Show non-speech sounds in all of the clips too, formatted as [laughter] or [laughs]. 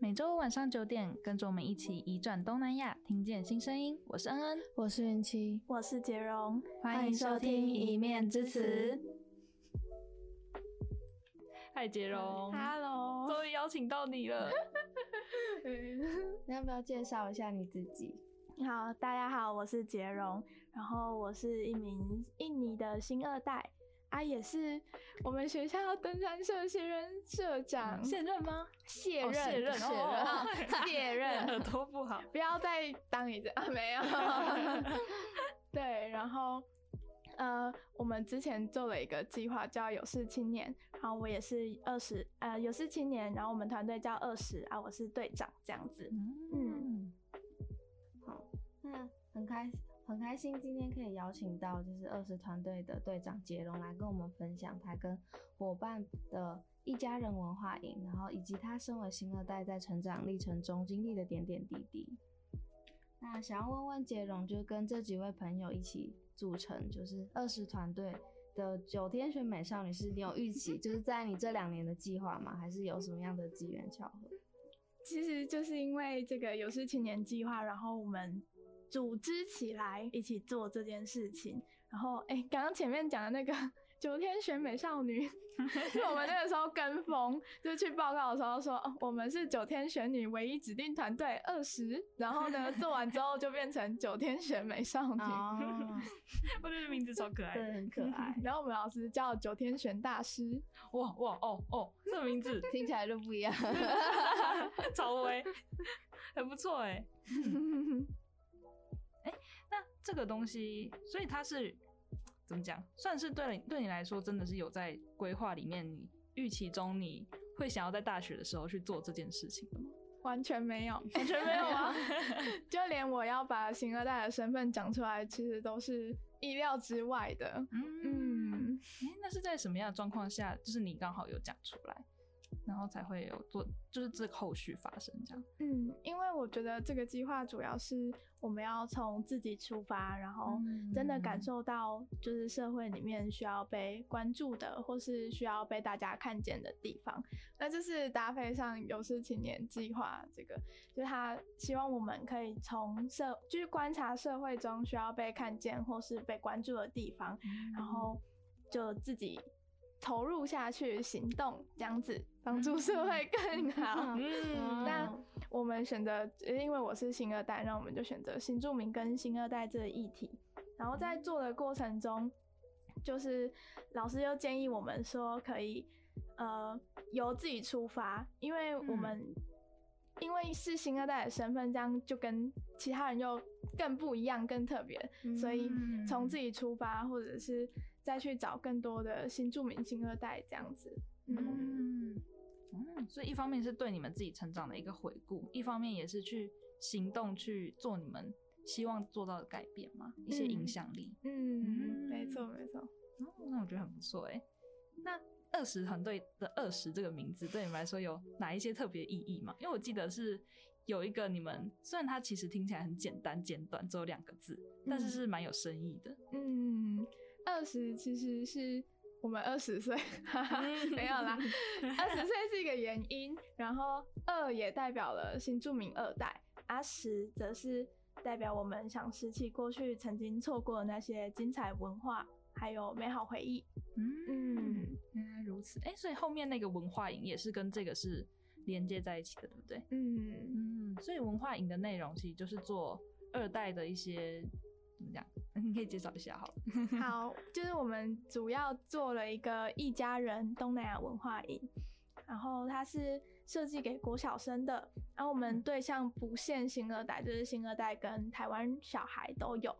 每周五晚上九点，跟着我们一起移转东南亚，听见新声音。我是恩恩，我是云七，我是杰荣，欢迎收听《一面之词》。嗨，杰荣，Hello，终于邀请到你了。[laughs] 你要不要介绍一下你自己？好，大家好，我是杰荣，然后我是一名印尼的新二代。啊，也是我们学校登山社现任社长，现任吗？卸任，卸任，卸任，[laughs] 卸任，耳朵不好，不要再当一次啊！没有，[laughs] 对，然后呃，我们之前做了一个计划叫有事青年，然后我也是二十，呃，有事青年，然后我们团队叫二十啊，我是队长这样子，嗯，好，那很开心。很开心今天可以邀请到就是二十团队的队长杰荣来跟我们分享他跟伙伴的一家人文化营，然后以及他身为新二代在成长历程中经历的点点滴滴。那想要问问杰荣，就跟这几位朋友一起组成就是二十团队的九天选美少女，是你有预期就是在你这两年的计划吗？还是有什么样的机缘巧合？其实就是因为这个有事青年计划，然后我们。组织起来一起做这件事情，然后哎，刚刚前面讲的那个九天选美少女，[laughs] 是我们那个时候跟风，就去报告的时候说，哦，我们是九天选女唯一指定团队二十，然后呢做完之后就变成九天选美少女，哦、[laughs] 我觉得名字超可爱，对，很可爱。[laughs] 然后我们老师叫九天选大师，哇哇哦哦，这个名字听起来就不一样，超威，很不错哎。这个东西，所以它是怎么讲？算是对对你来说，真的是有在规划里面，你预期中你会想要在大学的时候去做这件事情的吗？完全没有，完全没有啊！[laughs] 就连我要把新二代的身份讲出来，其实都是意料之外的。嗯嗯，哎，那是在什么样的状况下，就是你刚好有讲出来？然后才会有做，就是这个后续发生这样。嗯，因为我觉得这个计划主要是我们要从自己出发，然后真的感受到就是社会里面需要被关注的，或是需要被大家看见的地方。那就是搭配上有事青年计划这个，就是他希望我们可以从社，就是观察社会中需要被看见或是被关注的地方，然后就自己。投入下去行动，这样子帮助社会更好。嗯，那我们选择，因为我是新二代，那我们就选择新住民跟新二代这个议题。然后在做的过程中，就是老师又建议我们说，可以呃由自己出发，因为我们、嗯、因为是新二代的身份，这样就跟其他人又更不一样、更特别，嗯、所以从自己出发，或者是。再去找更多的新住民、新二代这样子，嗯嗯，所以一方面是对你们自己成长的一个回顾，一方面也是去行动去做你们希望做到的改变嘛，一些影响力。嗯，嗯没错没错。哦，那我觉得很不错哎。那二十团队的二十这个名字对你们来说有哪一些特别意义吗？因为我记得是有一个你们，虽然它其实听起来很简单简短，只有两个字，但是是蛮有深意的。嗯。二十其实是我们二十岁，[laughs] 没有啦。二十岁是一个原因，然后二也代表了新著名二代，阿十则是代表我们想拾起过去曾经错过的那些精彩文化，还有美好回忆。嗯，原来如此。哎、欸，所以后面那个文化营也是跟这个是连接在一起的，对不对？嗯嗯，所以文化营的内容其实就是做二代的一些。怎么讲？你可以介绍一下好了。[laughs] 好，就是我们主要做了一个一家人东南亚文化营，然后它是设计给国小生的，然后我们对象不限新二代，就是新二代跟台湾小孩都有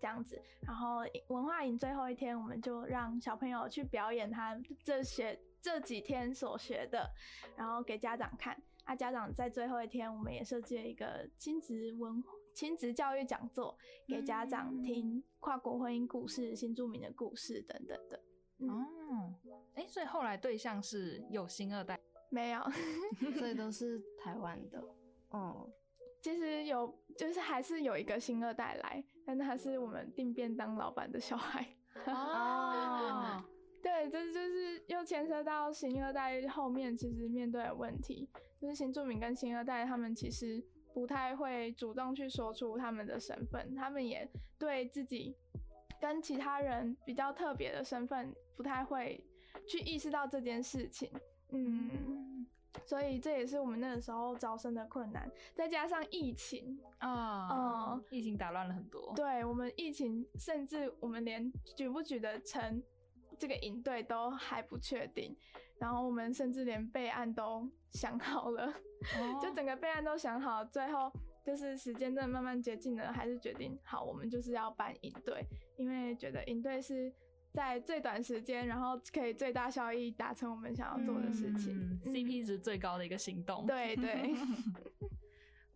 这样子。然后文化营最后一天，我们就让小朋友去表演他这学这几天所学的，然后给家长看。啊，家长在最后一天，我们也设计了一个亲子文化。亲子教育讲座给家长听，跨国婚姻故事、新住民的故事等等的。哦，哎，所以后来对象是有新二代？没有，[laughs] 所以都是台湾的。哦，其实有，就是还是有一个新二代来，但他是我们订便当老板的小孩。哦，[laughs] 对，对，这就是又牵涉到新二代后面其实面对的问题，就是新住民跟新二代他们其实不太会主动去说出他们的身份，他们也对自己跟其他人比较特别的身份不太会去意识到这件事情，嗯，所以这也是我们那个时候招生的困难，再加上疫情啊，嗯，疫情打乱了很多，对，我们疫情甚至我们连举不举得成这个营队都还不确定，然后我们甚至连备案都想好了，[laughs] 哦、就整个备案都想好，最后就是时间真的慢慢接近了，还是决定好，我们就是要办营队，因为觉得营队是在最短时间，然后可以最大效益达成我们想要做的事情，嗯嗯、CP 值最高的一个行动。对对。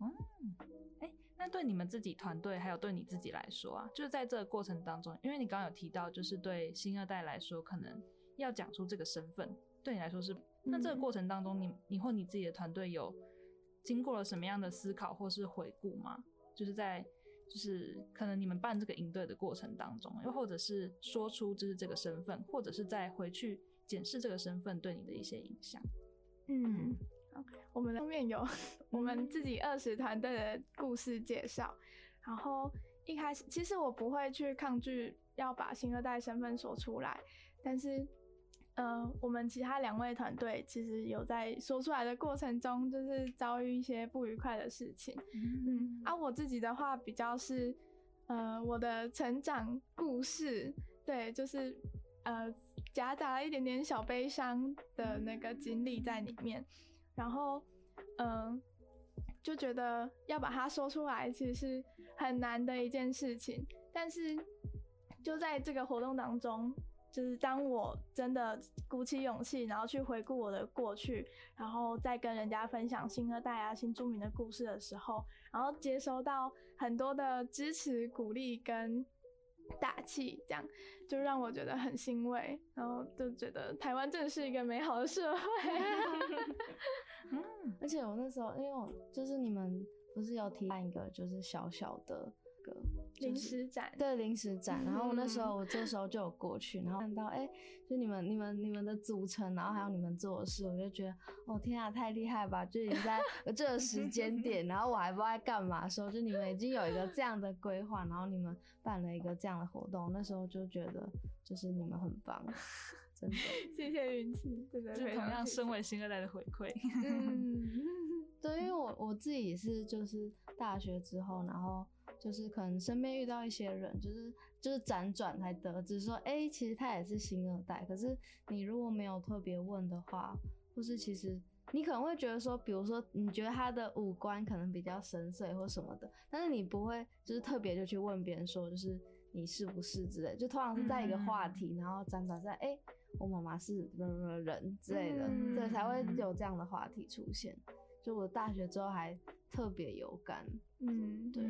嗯，[laughs] 哎那对你们自己团队，还有对你自己来说啊，就是在这个过程当中，因为你刚刚有提到，就是对新二代来说，可能要讲出这个身份，对你来说是，那这个过程当中，你你或你自己的团队有经过了什么样的思考或是回顾吗？就是在就是可能你们办这个营队的过程当中，又或者是说出就是这个身份，或者是再回去检视这个身份对你的一些影响，嗯。我们的后面有我们自己二十团队的故事介绍，然后一开始其实我不会去抗拒要把新二代身份说出来，但是，呃，我们其他两位团队其实有在说出来的过程中，就是遭遇一些不愉快的事情，嗯，而、啊、我自己的话比较是，呃，我的成长故事，对，就是呃夹杂了一点点小悲伤的那个经历在里面。然后，嗯，就觉得要把它说出来，其实是很难的一件事情。但是，就在这个活动当中，就是当我真的鼓起勇气，然后去回顾我的过去，然后再跟人家分享新二代啊、新著名的故事的时候，然后接收到很多的支持、鼓励跟打气，这样就让我觉得很欣慰，然后就觉得台湾真的是一个美好的社会。[laughs] 嗯，而且我那时候，因为我就是你们不是有提办一个就是小小的临时展，对，临时展，然后我那时候我这时候就有过去，然后看到哎、欸，就你们你们你们的组成，然后还有你们做的事，我就觉得哦天啊，太厉害吧！就已经在这个时间点，[laughs] 然后我还不知道在干嘛的时候，就你们已经有一个这样的规划，然后你们办了一个这样的活动，那时候就觉得就是你们很棒。真的，[laughs] 谢谢云奇，真的就同样身为新二代的回馈。嗯，[laughs] 对，因为我我自己也是，就是大学之后，然后就是可能身边遇到一些人，就是就是辗转才得知说，哎、欸，其实他也是星二代。可是你如果没有特别问的话，或是其实你可能会觉得说，比如说你觉得他的五官可能比较深邃或什么的，但是你不会就是特别就去问别人说，就是你是不是之类，就通常是在一个话题，嗯、然后辗转在哎。欸我妈妈是人人之类的，嗯、对，才会有这样的话题出现。就我大学之后还特别有感，嗯，对，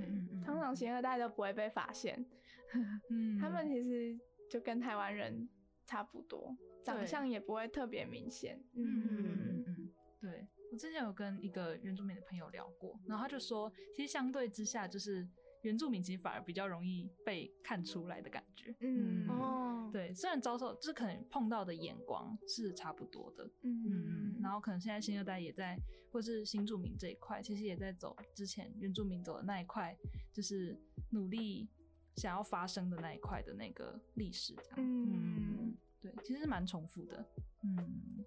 通常新二代都不会被发现，[laughs] 嗯，他们其实就跟台湾人差不多，长相也不会特别明显，嗯嗯嗯嗯，对，我之前有跟一个原住民的朋友聊过，然后他就说，其实相对之下就是。原住民其实反而比较容易被看出来的感觉，嗯哦，对，虽然遭受就是可能碰到的眼光是差不多的，嗯嗯，然后可能现在新二代也在，或是新住民这一块，其实也在走之前原住民走的那一块，就是努力想要发生的那一块的那个历史，这样，嗯，嗯，对，其实是蛮重复的，嗯，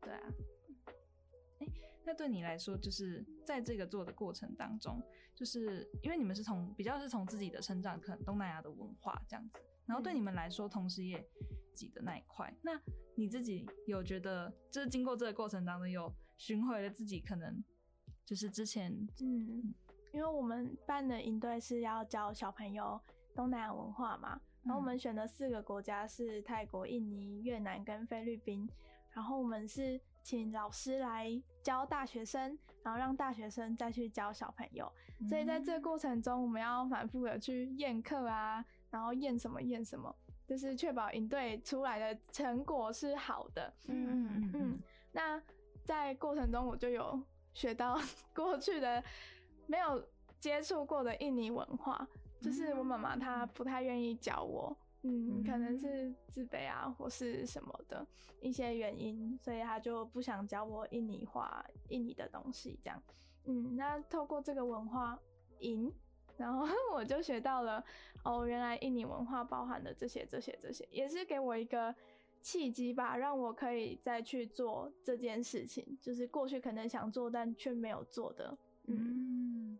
对啊。那对你来说，就是在这个做的过程当中，就是因为你们是从比较是从自己的成长，可能东南亚的文化这样子，然后对你们来说，同时也挤的那一块。那你自己有觉得，就是经过这个过程当中，有寻回了自己可能就是之前，嗯，因为我们办的营队是要教小朋友东南亚文化嘛，然后我们选的四个国家是泰国、印尼、越南跟菲律宾，然后我们是。请老师来教大学生，然后让大学生再去教小朋友。嗯、所以在这个过程中，我们要反复的去验课啊，然后验什么验什么，就是确保营队出来的成果是好的。嗯嗯嗯，嗯。那在过程中，我就有学到 [laughs] 过去的没有接触过的印尼文化，就是我妈妈她不太愿意教我。嗯，可能是自卑啊，或是什么的一些原因，所以他就不想教我印尼话、印尼的东西，这样。嗯，那透过这个文化营，然后 [laughs] 我就学到了，哦，原来印尼文化包含的这些、这些、这些，也是给我一个契机吧，让我可以再去做这件事情，就是过去可能想做但却没有做的。嗯，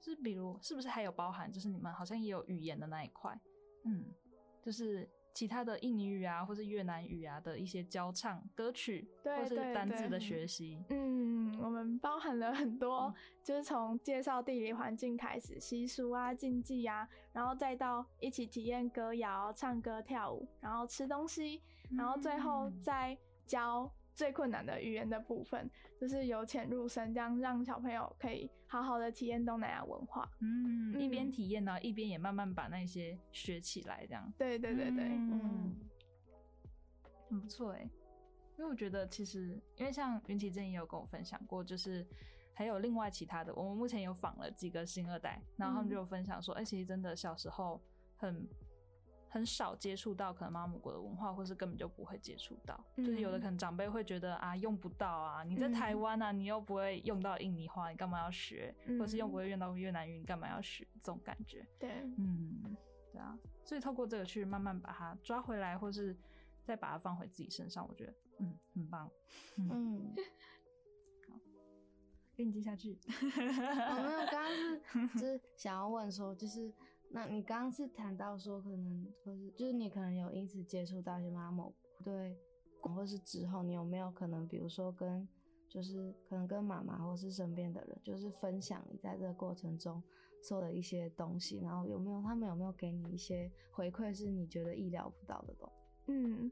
是比如是不是还有包含，就是你们好像也有语言的那一块，嗯，就是。其他的印尼语啊，或是越南语啊的一些教唱歌曲，对或是单字的学习。嗯，我们包含了很多，嗯、就是从介绍地理环境开始，习俗啊、禁忌啊，然后再到一起体验歌谣、唱歌、跳舞，然后吃东西，然后最后再教。最困难的语言的部分，就是由浅入深，这样让小朋友可以好好的体验东南亚文化。嗯，一边体验呢，一边也慢慢把那些学起来，这样。对对对对，嗯，很不错哎。因为我觉得其实，因为像云奇之前也有跟我分享过，就是还有另外其他的，我们目前有访了几个新二代，然后他们就有分享说，哎、嗯，其实真的小时候很。很少接触到可能妈母国的文化，或是根本就不会接触到，嗯、就是有的可能长辈会觉得啊用不到啊，你在台湾啊，你又不会用到印尼话，你干嘛要学？嗯、或是又不会用到越南语，你干嘛要学？这种感觉。对，嗯，对啊，所以透过这个去慢慢把它抓回来，或是再把它放回自己身上，我觉得嗯很棒。嗯，嗯 [laughs] 好，给你接下去。我没有，刚刚是 [laughs] 就是想要问说，就是。那你刚刚是谈到说，可能或是就是你可能有因此接触到一些妈母对，或是之后你有没有可能，比如说跟就是可能跟妈妈或是身边的人，就是分享你在这个过程中做的一些东西，然后有没有他们有没有给你一些回馈，是你觉得意料不到的东西？嗯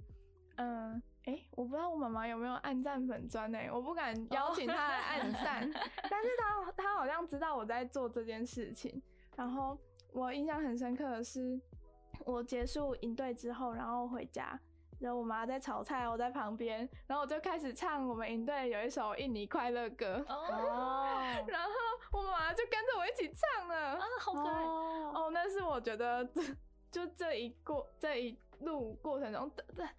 嗯，哎、呃欸，我不知道我妈妈有没有暗赞粉专呢？我不敢邀请她来暗赞，[laughs] 但是她她好像知道我在做这件事情，然后。我印象很深刻的是，我结束营队之后，然后回家，然后我妈在炒菜，我在旁边，然后我就开始唱我们营队有一首印尼快乐歌哦，[laughs] 然后我妈妈就跟着我一起唱了啊，好可爱哦，哦，那是我觉得 [laughs] 就这一过这一。路过程中，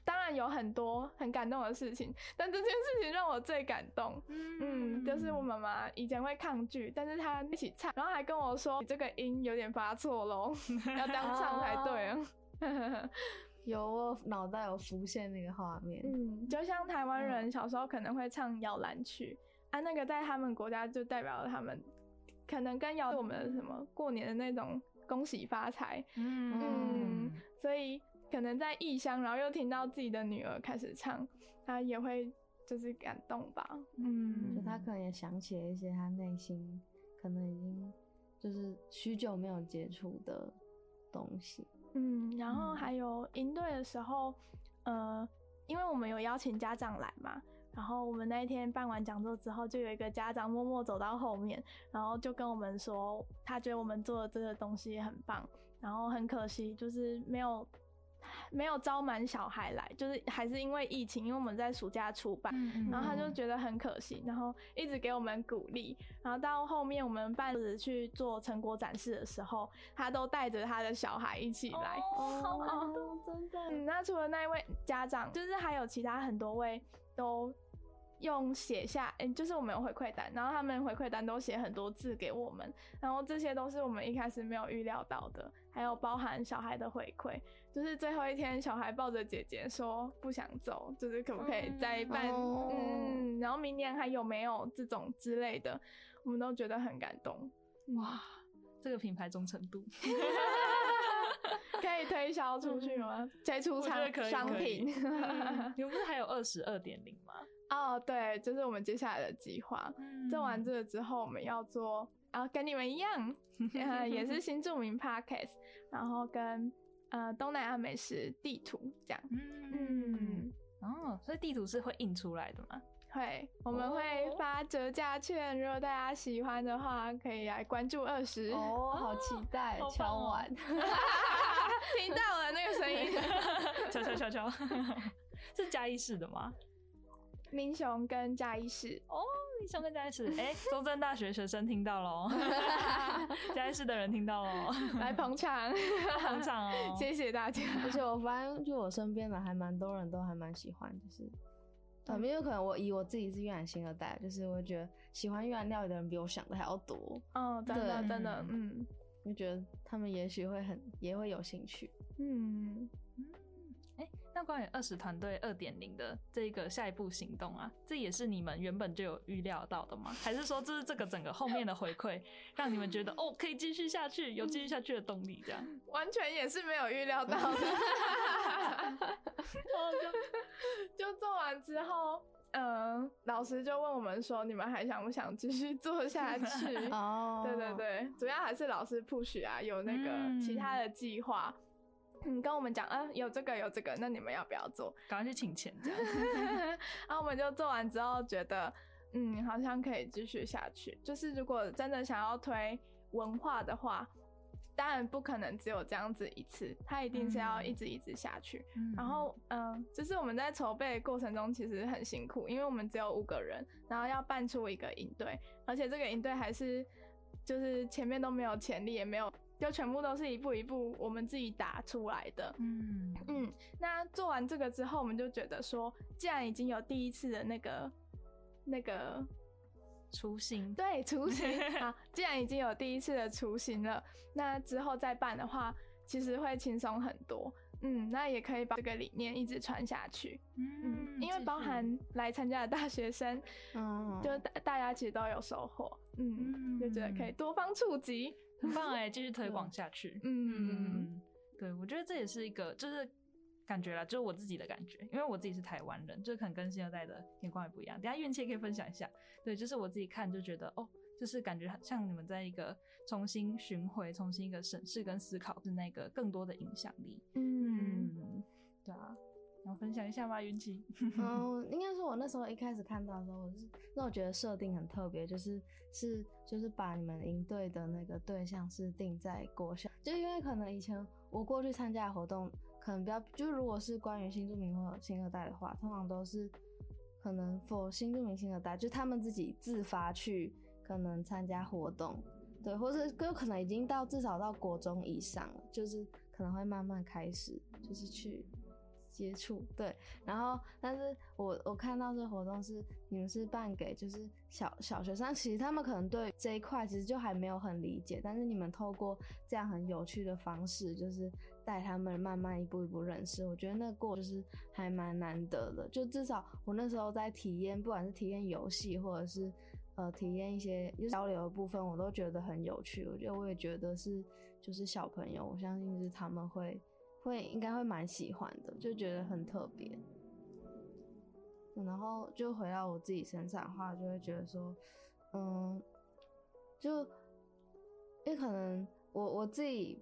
当然有很多很感动的事情，但这件事情让我最感动。嗯，嗯，就是我妈妈以前会抗拒，但是她一起唱，然后还跟我说：“你这个音有点发错喽，[laughs] 要这样唱才对啊。” [laughs] 有，我脑袋有浮现那个画面。嗯，就像台湾人小时候可能会唱摇篮曲、嗯、啊，那个在他们国家就代表了他们可能跟摇我们的什么过年的那种恭喜发财。嗯，嗯，所以。可能在异乡，然后又听到自己的女儿开始唱，他也会就是感动吧。嗯，就他可能也想起了一些他内心可能已经就是许久没有接触的东西。嗯，然后还有营队的时候，呃，因为我们有邀请家长来嘛，然后我们那一天办完讲座之后，就有一个家长默默走到后面，然后就跟我们说，他觉得我们做的这个东西也很棒，然后很可惜就是没有。没有招满小孩来，就是还是因为疫情，因为我们在暑假出版，嗯、然后他就觉得很可惜，然后一直给我们鼓励，然后到后面我们办去做成果展示的时候，他都带着他的小孩一起来，哦，好感动，真的。嗯，那除了那一位家长，就是还有其他很多位都。用写下，嗯、欸，就是我们有回馈单，然后他们回馈单都写很多字给我们，然后这些都是我们一开始没有预料到的，还有包含小孩的回馈，就是最后一天小孩抱着姐姐说不想走，就是可不可以再办，嗯，嗯，然后明年还有没有这种之类的，我们都觉得很感动，哇，这个品牌忠诚度，[laughs] 可以推销出去吗？推出商商品，[laughs] 你们不是还有二十二点零吗？哦，oh, 对，就是我们接下来的计划。嗯、做完这个之后，我们要做，然后跟你们一样，[laughs] 呃、也是新著名 Podcast，然后跟呃东南亚美食地图这样。嗯，嗯哦，所以地图是会印出来的吗？会，我们会发折价券，哦、如果大家喜欢的话，可以来关注二十。哦，好期待，敲完，[laughs] 听到了那个声音，敲敲敲敲，[laughs] 是嘉义市的吗？民雄跟嘉义市哦，熊跟嘉义市，哎、欸，中正大学学生听到喽，[laughs] 嘉义市的人听到喽，来捧场，捧场哦，谢谢大家。而且我发现，就我身边的还蛮多人都还蛮喜欢，就是，嗯，因为可能我以我自己是越南新二代，就是我觉得喜欢越南料理的人比我想的还要多。哦，真的真的，嗯，我觉得他们也许会很也会有兴趣，嗯。哎，那关于二十团队二点零的这个下一步行动啊，这也是你们原本就有预料到的吗？还是说这是这个整个后面的回馈，让你们觉得哦可以继续下去，有继续下去的动力？这样 [laughs] 完全也是没有预料到的。[laughs] 就 [laughs] 就做完之后，嗯、呃，老师就问我们说，你们还想不想继续做下去？哦，对对对，主要还是老师 push 啊，有那个其他的计划。嗯嗯，跟我们讲，嗯、啊，有这个有这个，那你们要不要做？赶快去请钱这样。[laughs] 然后我们就做完之后，觉得，嗯，好像可以继续下去。就是如果真的想要推文化的话，当然不可能只有这样子一次，它一定是要一直一直下去。嗯、然后，嗯，就是我们在筹备过程中其实很辛苦，因为我们只有五个人，然后要办出一个营队，而且这个营队还是就是前面都没有潜力，也没有。就全部都是一步一步我们自己打出来的，嗯嗯。那做完这个之后，我们就觉得说，既然已经有第一次的那个那个雏形，对，雏形 [laughs] 啊，既然已经有第一次的雏形了，那之后再办的话，其实会轻松很多。嗯，那也可以把这个理念一直传下去。嗯，嗯，因为包含来参加的大学生，嗯，就大大家其实都有收获。嗯，嗯就觉得可以多方触及。很棒哎，继续推广下去。嗯嗯，对，我觉得这也是一个，就是感觉啦，就是我自己的感觉，因为我自己是台湾人，就可能跟新二代的眼光也不一样。等下运气也可以分享一下。对，就是我自己看就觉得，哦，就是感觉很像你们在一个重新巡回、重新一个审视跟思考的那个更多的影响力。嗯，嗯，对啊。分享一下吧，云奇？[laughs] 嗯，应该说，我那时候一开始看到的时候，我是那我觉得设定很特别，就是是就是把你们营队的那个对象是定在国小，就因为可能以前我过去参加的活动，可能比较就如果是关于新住民或新二代的话，通常都是可能 for 新住民新二代，就他们自己自发去可能参加活动，对，或者就可能已经到至少到国中以上了，就是可能会慢慢开始就是去。接触对，然后但是我我看到这活动是你们是办给就是小小学生，其实他们可能对这一块其实就还没有很理解，但是你们透过这样很有趣的方式，就是带他们慢慢一步一步认识，我觉得那过就是还蛮难得的。就至少我那时候在体验，不管是体验游戏或者是呃体验一些交流的部分，我都觉得很有趣。我觉得我也觉得是就是小朋友，我相信是他们会。会应该会蛮喜欢的，就觉得很特别。然后就回到我自己身上的话，就会觉得说，嗯，就因为可能我我自己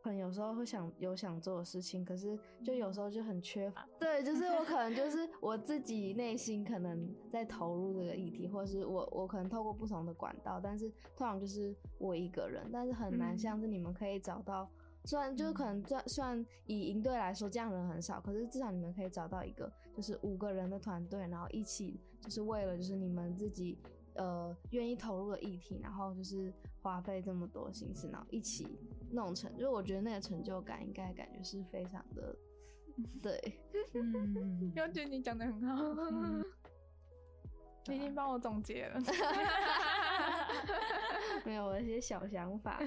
可能有时候会想有想做的事情，可是就有时候就很缺乏。对，就是我可能就是 [laughs] 我自己内心可能在投入这个议题，或是我我可能透过不同的管道，但是通常就是我一个人，但是很难像是你们可以找到。虽然就是可能这算以营队来说，这样人很少，可是至少你们可以找到一个就是五个人的团队，然后一起就是为了就是你们自己呃愿意投入的议题，然后就是花费这么多心思，然后一起弄成，就是我觉得那个成就感应该感觉是非常的 [laughs] 对。嗯，我觉得你讲的很好，嗯、[laughs] 你已经帮我总结了，[laughs] 没有我一些小想法。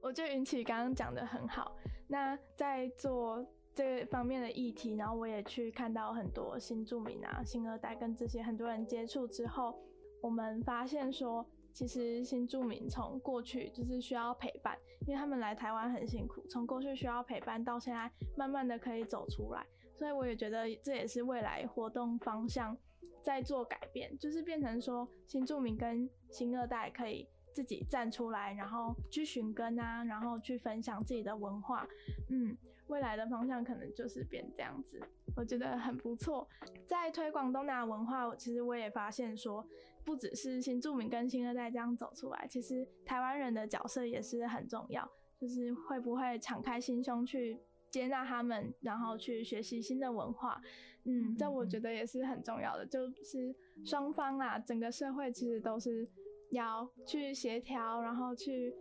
我觉得云奇刚刚讲的很好。那在做这方面的议题，然后我也去看到很多新住民啊、新二代跟这些很多人接触之后，我们发现说，其实新住民从过去就是需要陪伴，因为他们来台湾很辛苦，从过去需要陪伴到现在慢慢的可以走出来，所以我也觉得这也是未来活动方向在做改变，就是变成说新住民跟新二代可以。自己站出来，然后去寻根啊，然后去分享自己的文化。嗯，未来的方向可能就是变这样子，我觉得很不错。在推广东南亚文化，其实我也发现说，不只是新住民跟新二代这样走出来，其实台湾人的角色也是很重要。就是会不会敞开心胸去接纳他们，然后去学习新的文化。嗯，这我觉得也是很重要的，就是双方啊，整个社会其实都是要去协调，然后去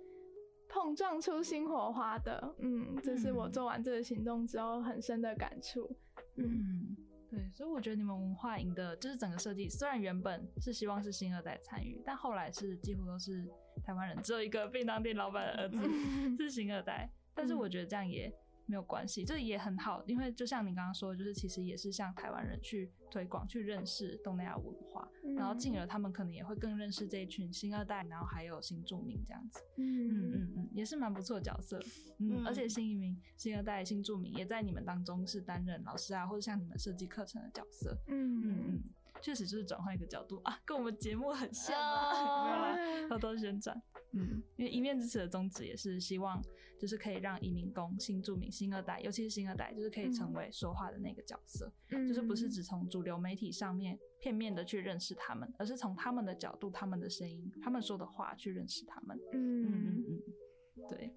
碰撞出新火花的。嗯，这是我做完这个行动之后很深的感触。嗯。嗯对，所以我觉得你们文化营的，就是整个设计，虽然原本是希望是新二代参与，但后来是几乎都是台湾人，只有一个便当店老板的儿子 [laughs] 是新二代。但是我觉得这样也没有关系，这也很好，因为就像你刚刚说的，就是其实也是向台湾人去推广、去认识东南亚文化，然后进而他们可能也会更认识这一群新二代，然后还有新住民这样子。嗯嗯嗯嗯，也是蛮不错的角色。嗯，而且新移民、新二代、新住民也在你们当中是担任老师啊，或者像你们设计课程的角色。嗯嗯嗯。确实就是转换一个角度啊，跟我们节目很像啊，[laughs] 偷偷宣传。嗯，因为一面之词的宗旨也是希望，就是可以让移民工、新住民、新二代，尤其是新二代，就是可以成为说话的那个角色，嗯、就是不是只从主流媒体上面片面的去认识他们，而是从他们的角度、他们的声音、他们说的话去认识他们。嗯嗯嗯，对。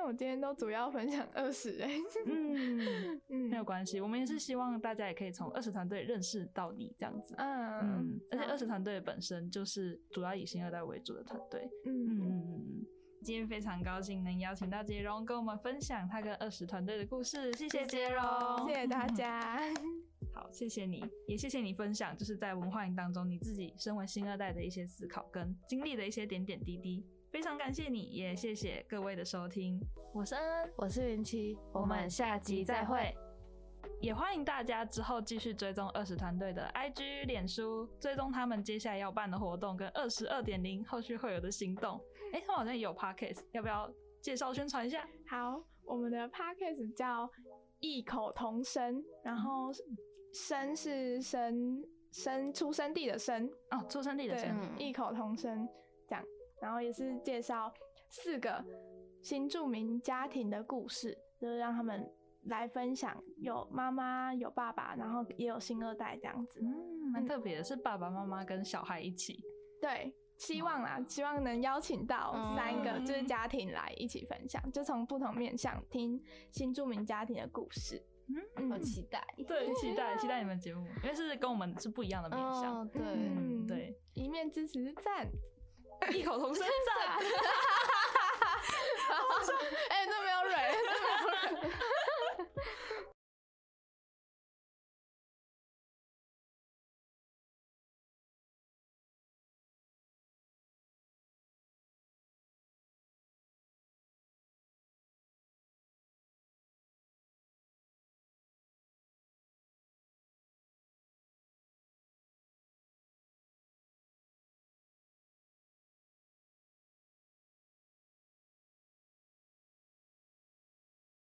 那我今天都主要分享二十哎，嗯 [laughs] 嗯，没有关系，我们也是希望大家也可以从二十团队认识到你这样子，嗯。嗯，而且二十团队本身就是主要以新二代为主的团队，嗯。嗯嗯嗯，今天非常高兴能邀请到杰荣跟我们分享他跟二十团队的故事，谢谢杰荣，谢谢大家，[laughs] 好，谢谢你，也谢谢你分享就是在文化营当中你自己身为新二代的一些思考跟经历的一些点点滴滴。非常感谢你，也谢谢各位的收听。我是恩恩，我是云七，我们下集再会。也欢迎大家之后继续追踪二十团队的 IG、脸书，追踪他们接下来要办的活动跟二十二点零后续会有的行动。哎、欸，他们好像也有 Podcast，要不要介绍宣传一下？好，我们的 Podcast 叫异口同声，然后声是生生出生地的生哦，出生地的生，异口同声。然后也是介绍四个新住民家庭的故事，就是让他们来分享，有妈妈，有爸爸，然后也有新二代这样子，嗯，蛮特别的，是爸爸妈妈跟小孩一起。对，希望啦，希望能邀请到三个就是家庭来一起分享，就从不同面向听新住民家庭的故事。嗯，好期待，对，期待期待你们节目，因为是跟我们是不一样的面向，对，嗯，对，一面之词赞。[laughs] 异口同声赞，[laughs] 哎，那没有蕊，那没有蕊。